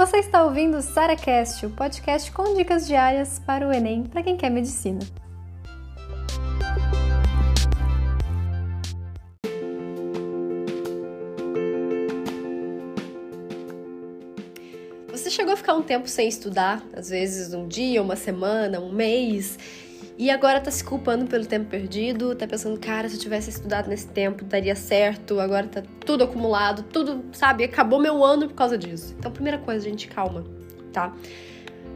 Você está ouvindo o SaraCast, o podcast com dicas diárias para o Enem para quem quer medicina. Você chegou a ficar um tempo sem estudar, às vezes um dia, uma semana, um mês, e agora tá se culpando pelo tempo perdido, tá pensando, cara, se eu tivesse estudado nesse tempo, daria certo, agora tá tudo acumulado, tudo, sabe, acabou meu ano por causa disso. Então, primeira coisa, gente, calma, tá?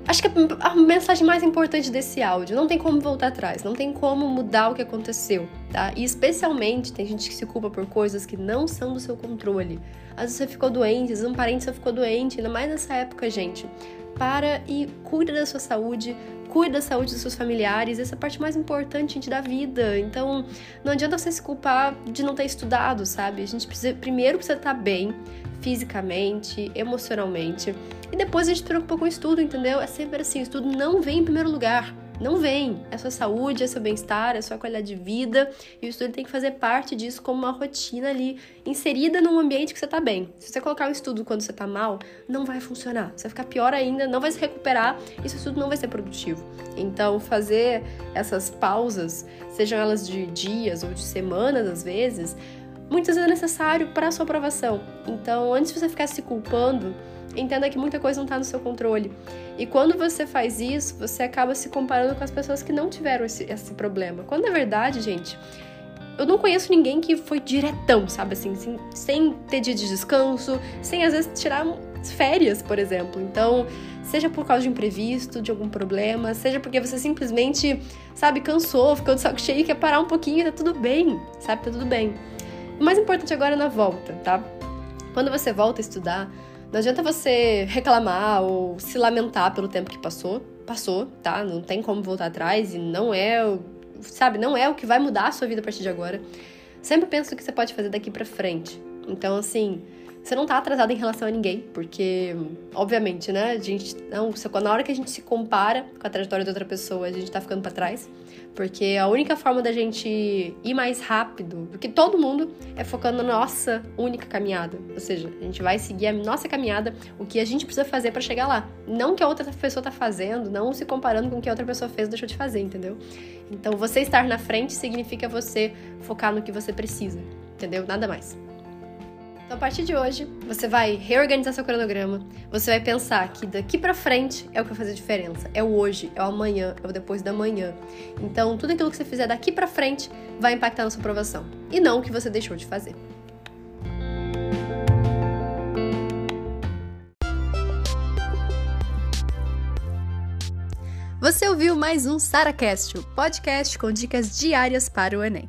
Acho que a mensagem mais importante desse áudio, não tem como voltar atrás, não tem como mudar o que aconteceu, tá? E especialmente tem gente que se culpa por coisas que não são do seu controle. Às vezes você ficou doente, às vezes um parente seu ficou doente, ainda mais nessa época, gente. Para e cuida da sua saúde, cuida da saúde dos seus familiares, essa é a parte mais importante gente, da vida. Então, não adianta você se culpar de não ter estudado, sabe? A gente precisa, primeiro precisa estar bem, fisicamente, emocionalmente, e depois a gente se preocupa com o estudo, entendeu? É sempre assim, o estudo não vem em primeiro lugar. Não vem. É sua saúde, é seu bem-estar, é sua qualidade de vida. E o estudo tem que fazer parte disso como uma rotina ali, inserida num ambiente que você tá bem. Se você colocar o estudo quando você tá mal, não vai funcionar. Você vai ficar pior ainda, não vai se recuperar e seu estudo não vai ser produtivo. Então, fazer essas pausas, sejam elas de dias ou de semanas às vezes, muitas vezes é necessário para a sua aprovação. Então, antes de você ficar se culpando, entenda que muita coisa não está no seu controle. E quando você faz isso, você acaba se comparando com as pessoas que não tiveram esse, esse problema. Quando na verdade, gente, eu não conheço ninguém que foi diretão, sabe assim, sem, sem ter dia de descanso, sem às vezes tirar férias, por exemplo. Então, seja por causa de imprevisto, de algum problema, seja porque você simplesmente, sabe, cansou, ficou de saco cheio e quer parar um pouquinho tá tudo bem, sabe? Tá tudo bem. O mais importante agora é na volta, tá? Quando você volta a estudar, não adianta você reclamar ou se lamentar pelo tempo que passou. Passou, tá? Não tem como voltar atrás e não é, sabe, não é o que vai mudar a sua vida a partir de agora. Sempre pensa o que você pode fazer daqui para frente. Então, assim, você não tá atrasado em relação a ninguém, porque, obviamente, né, a gente, não, na hora que a gente se compara com a trajetória de outra pessoa, a gente tá ficando para trás, porque a única forma da gente ir mais rápido do que todo mundo é focando na nossa única caminhada, ou seja, a gente vai seguir a nossa caminhada, o que a gente precisa fazer para chegar lá, não que a outra pessoa tá fazendo, não se comparando com o que a outra pessoa fez ou deixou de fazer, entendeu? Então, você estar na frente significa você focar no que você precisa, entendeu? Nada mais. Então, a partir de hoje, você vai reorganizar seu cronograma, você vai pensar que daqui para frente é o que vai fazer diferença, é o hoje, é o amanhã, é o depois da manhã. Então, tudo aquilo que você fizer daqui para frente vai impactar na sua aprovação e não o que você deixou de fazer. Você ouviu mais um SaraCast, o podcast com dicas diárias para o Enem.